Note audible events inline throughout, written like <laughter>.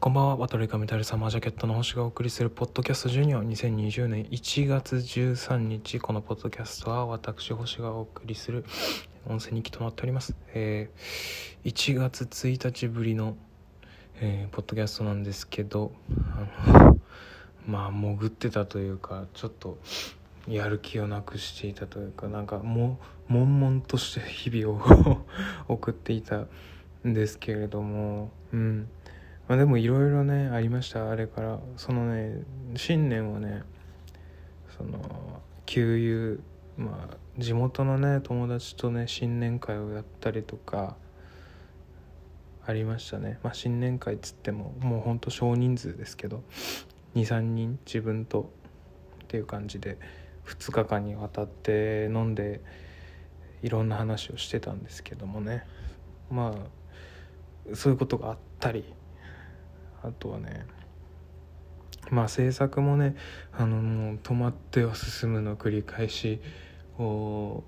こんばんは、渡り神タルサマージャケットの星がお送りするポッドキャストジュニア。2020年1月13日、このポッドキャストは私星がお送りする音声日記となっております。えー、1月1日ぶりの、えー、ポッドキャストなんですけど、あの <laughs> まあ、潜ってたというか、ちょっと、やる気をなくしていたというかなんかも悶々として日々を <laughs> 送っていたんですけれどもうん。まあでもいろいろねありました。あれから。そのね新年はねその給油まあ地元のね友達とね新年会をやったりとかありましたね。まあ新年会っつってももうほんと少人数ですけど23人自分とっていう感じで2日間にわたって飲んでいろんな話をしてたんですけどもね。まあそういうことがあったりあとはねまあ制作もねあのもう止まっては進むの繰り返しを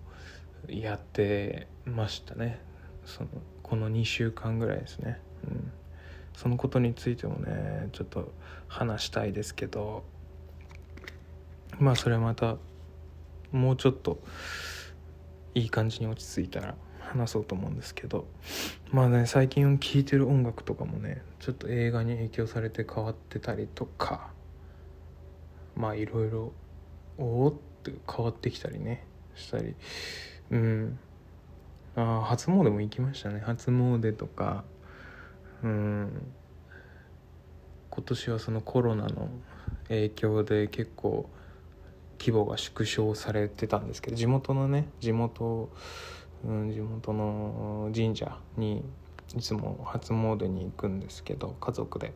やってましたね。そのこの2週間ぐらいですね、うん、そのことについてもねちょっと話したいですけど。まあそれまたもうちょっといい感じに落ち着いたら話そうと思うんですけどまあね最近聴いてる音楽とかもねちょっと映画に影響されて変わってたりとかまあいろいろおおって変わってきたりねしたりうん。あ初詣も行きましたね。初詣とかうん。今年はそのコロナの影響で結構規模が縮小されてたんですけど地元のね地元うん、地元の神社にいつも初詣に行くんですけど家族で、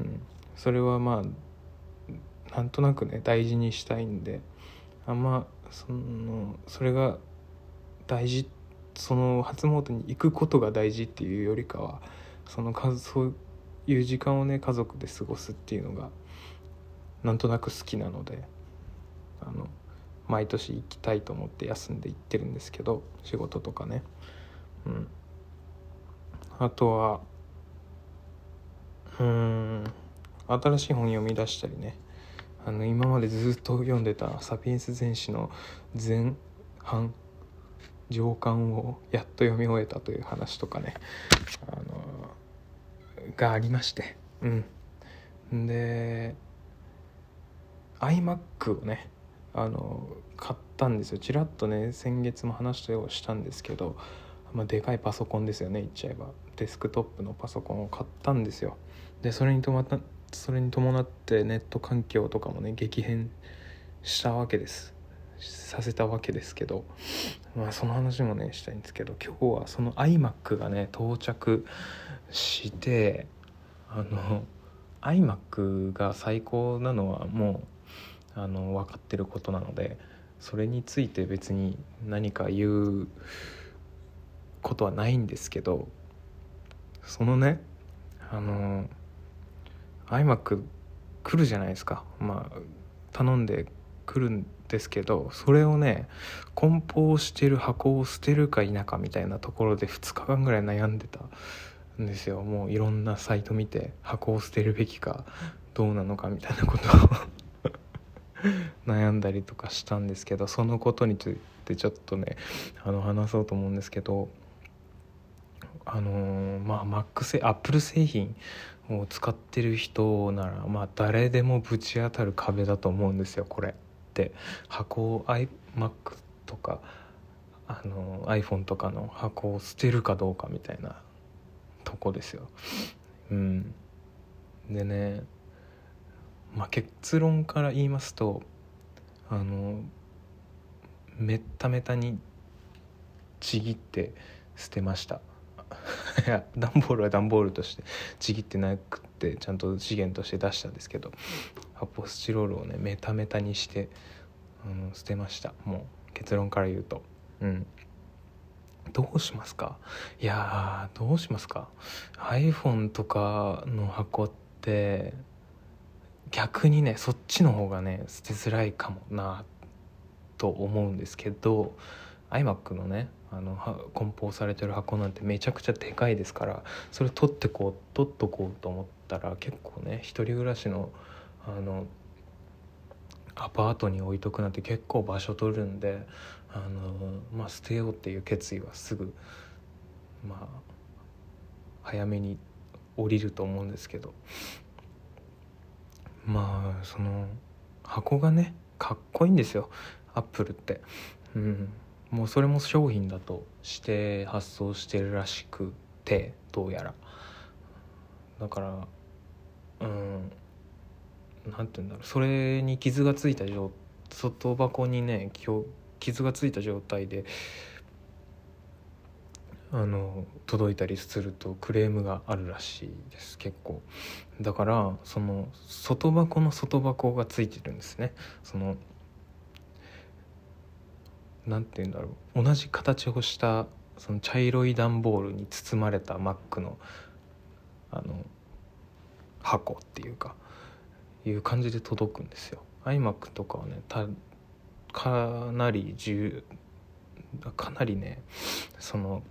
うん、それはまあなんとなくね大事にしたいんであんまそのそれが大事その初詣に行くことが大事っていうよりかはそのかそういう時間をね家族で過ごすっていうのがなんとなく好きなのであの毎年行きたいと思って休んで行ってるんですけど仕事とかね。うん。あとはうん新しい本読み出したりね。あの今までずっと読んでた「サピエンス全史」の前半上巻をやっと読み終えたという話とかねあのがありまして。うん。で iMac をねあの買ったんですよ。ちらっとね先月も話をしたんですけど、まあ、でかいパソコンですよね言っちゃえば。デスクトップのパソコンを買ったんですよ。でそれに伴ったそれに伴ってネット環境とかもね激変したわけです。させたわけですけどまあその話もねしたいんですけど今日はその iMac がね到着してあの iMac が最高なのはもうあの分かってることなのでそれについて別に何か言うことはないんですけどそのねあの iMac 来るじゃないですか。まあ頼んで来るんですけどそれをね梱包してる箱を捨てるか否かみたいなところで2日間ぐらい悩んでたんですよ。もういろんなサイト見て箱を捨てるべきかどうなのかみたいなことを悩んだりとかしたんですけどそのことについてちょっとねあの話そうと思うんですけどあのー、まあ Mac 製 Apple 製品を使ってる人ならまあ誰でもぶち当たる壁だと思うんですよこれって箱を iMac とかあの iPhone とかの箱を捨てるかどうかみたいなとこですよ。うん、でねまあ、結論から言いますとあのめっためたにちぎって捨てました。<laughs> いや段ボールは段ボールとしてちぎってなくってちゃんと資源として出したんですけど発泡スチロールをねメタメタにして、うん、捨てました。もう結論から言うと。うん。どうしますか？いやどうしますか？iPhone とかの箱って逆にねそっちの方がね捨てづらいかもなと思うんですけど iMac のねあの梱包されてる箱なんてめちゃくちゃでかいですからそれ取ってこう取っとこうと思ったら結構ね一人暮らしのあのアパートに置いとくなんて結構場所取るんであの、まあ、捨てようっていう決意はすぐまあ早めに降りると思うんですけど。まあその箱がねかっこいいんですよ。アップルって。うん。もうそれも商品だとして発送してるらしくてどうやら。だからうん。何て言うんだろう。それに傷がついた状外箱にね傷がついた状態であの届いたりするとクレームがあるらしいです。結構。だからその外箱の外箱がついてるんですね。その何て言うんだろう。同じ形をしたその茶色い段ボールに包まれた Mac のあの箱っていうかいう感じで届くんですよ。iMac とかはねたかなり重かなりねその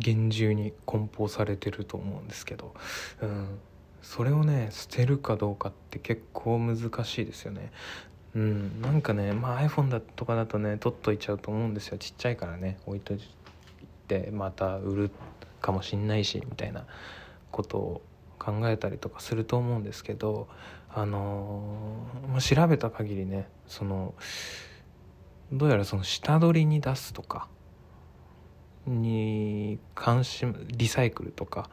厳重に梱包されてると思うんですけど、うん、それをね捨てるかどうかって結構難しいですよね。うん、なんかね、まあ、iPhone だとかだとね取っといちゃうと思うんですよ。ちっちゃいからね。置いといてまた売るかもしんないしみたいな。ことを考えたりとかすると思うんですけど。あのー、調べた限りねそのどうやらその下取りに出すとかに関心リサイクルとか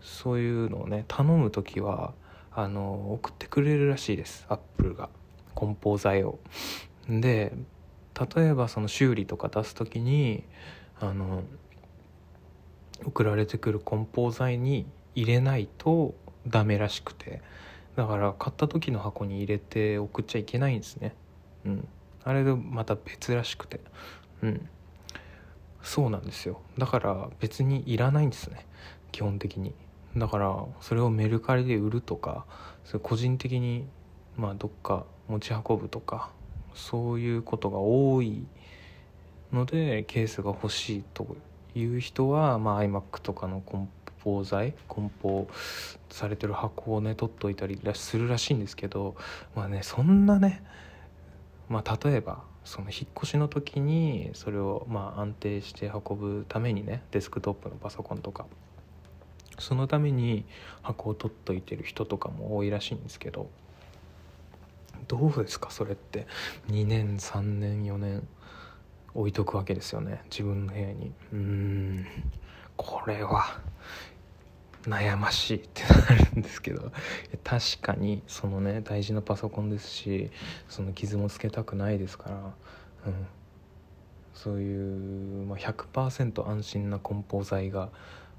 そういうのをね頼む時はあの送ってくれるらしいです。アップルが。梱包材を。で例えばその修理とか出す時にあの送られてくる梱包材に入れないとダメらしくて。だから買った時の箱に入れて送っちゃいけないんですね。うん。あれでまた別らしくて。うん。そうなんですよ。だから別にいらないんですね。基本的に。だからそれをメルカリで売るとかそれ個人的にまあどっか持ち運ぶとかそういうことが多いのでケースが欲しいという人は、まあ、iMac とかの梱包材梱包されてる箱をね取っといたりするらしいんですけどまあねそんなねまあ例えばその引っ越しの時にそれをまあ安定して運ぶためにねデスクトップのパソコンとか。そのために箱を取っといてる人とかも多いらしいんですけど。どうですかそれって。2年3年4年置いとくわけですよね。自分の部屋に。うーん。これは悩ましいってなるんですけど確かにそのね大事なパソコンですしその傷もつけたくないですから、うん、そういう、まあ、100%安心な梱包材が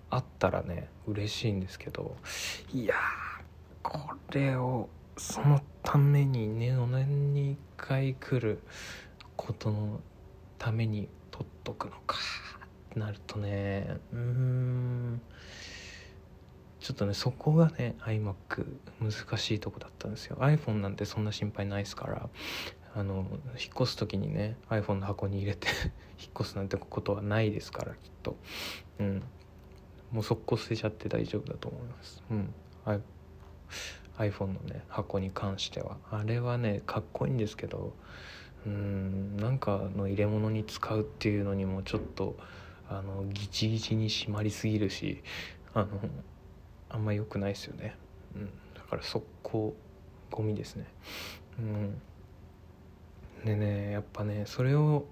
あったらね嬉しいんですけどいやこれをそのためにね4年に1回来ることのために取っとくのかってなるとねうん。ちょっとねそこがね iMac 難しいとこだったんですよ。iPhone なんてそんな心配ないですから。あの引っ越す時にね iPhone の箱に入れて <laughs> 引っ越すなんてことはないですからきっと。うん。もう速攻捨てちゃって大丈夫だと思います。うん。iPhone のね箱に関しては。あれはねかっこいいんですけどうんなんかの入れ物に使うっていうのにもちょっとあのギチギチに締まりすぎるしあのあんま良くないですよね、うん、だから速攻ゴミですね。うん。でねやっぱねそれを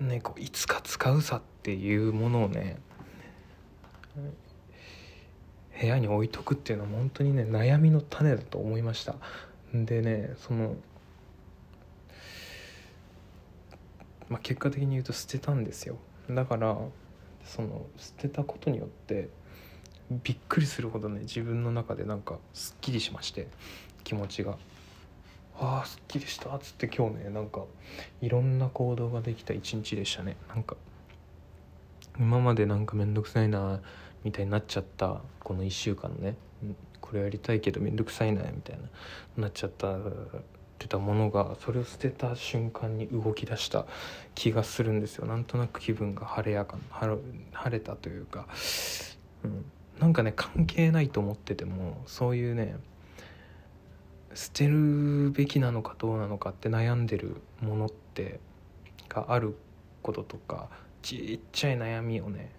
ねこういつか使うさっていうものをね部屋に置いとくっていうのは本当にね悩みの種だと思いました。でねそのまあ結果的に言うと捨てたんですよ。だからその捨てたことによってびっくりするほどね自分の中でなんかすっきりしまして気持ちが。ああすっきりしたっつって今日ねなんかいろんな行動ができた一日でしたね。なんか今までなんか面倒くさいなみたいになっちゃったこの1週間ね。これやりたいけど面倒くさいなみたいななっちゃったてたものがそれを捨てた瞬間に動き出した気がするんですよ。なんとなく気分が晴れやか晴晴れたというか、うん、なんかね関係ないと思っててもそういうね捨てるべきなのかどうなのかって悩んでるものってがあることとかちっちゃい悩みをね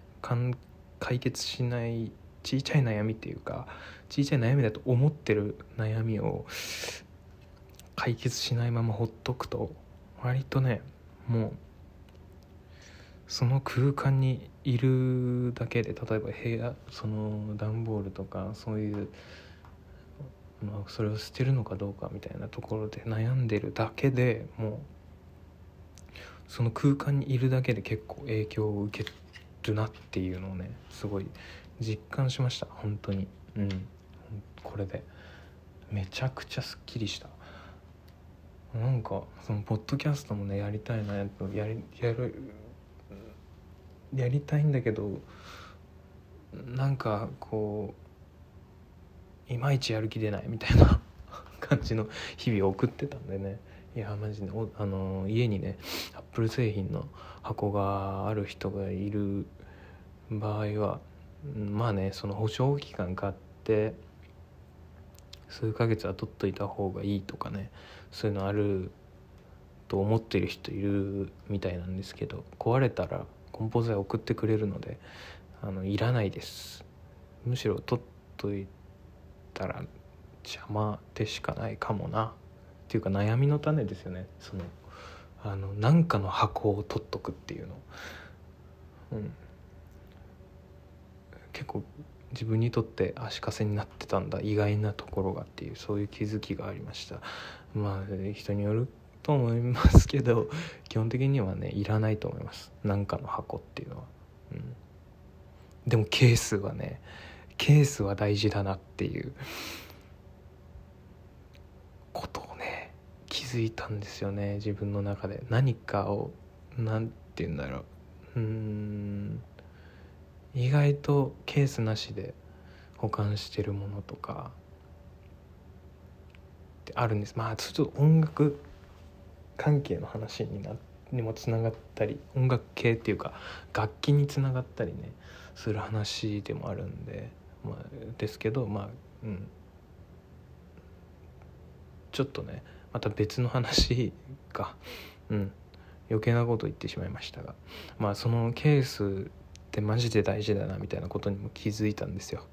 解決しないちっちゃい悩みっていうかちっちゃい悩みだと思ってる悩みを解決しないままほっとくと割とねもうその空間にいるだけで例えば部屋その段ボールとかそういう、まあ、それを捨てるのかどうかみたいなところで悩んでるだけでもうその空間にいるだけで結構影響を受けるなっていうのをねすごい実感しました本当に。うん。これで。めちゃくちゃすっきりした。なんかそのポッドキャストもねやりたいなややりやるやりたいんだけどなんかこういまいちやる気出ないみたいな <laughs> 感じの日々を送ってたんでね。いやマジでおあの家にねアップル製品の箱がある人がいる場合はまあねその保証期間買って数ヶ月は取っといた方がいいとかねそういうのあると思ってる人いるみたいなんですけど壊れたら梱包材送ってくれるのであのいらないです。むしろ取っといたら邪魔でしかないかもな。っていうか悩みの種ですよね。そのあの何かの箱を取っとくっていうの。うん。結構自分にとって足かせになってたんだ。意外なところがっていうそういう気づきがありました。まあ人によると思いますけど基本的にはねいらないと思います。何かの箱っていうのは、うん、でもケースはねケースは大事だなっていう。ことをね気づいたんですよね自分の中で。何かを何て言うんだろう。うん。意外とケースなしで保管してるものとかってあるんです。まあちょっと音楽関係の話になにもつながったり音楽系っていうか楽器につながったりねする話でもあるんで、まあ、ですけどまあうん。ちょっとねまた別の話がうん。余計なこと言ってしまいましたがまあそのケースってマジで大事だなみたいなことにも気づいたんですよ。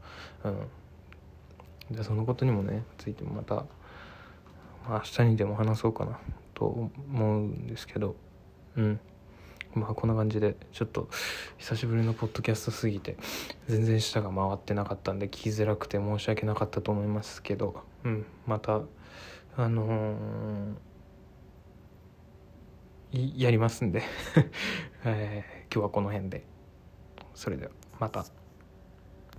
うん、でそのことにもねついてもまた、まあ、明日にでも話そうかな。と思うんですけどうん。まあこんな感じでちょっと久しぶりのポッドキャストすぎて全然舌が回ってなかったんで聞きづらくて申し訳なかったと思いますけどうん。またあのー、やりますんで。<laughs> えー、今日はこの辺で。それではまた。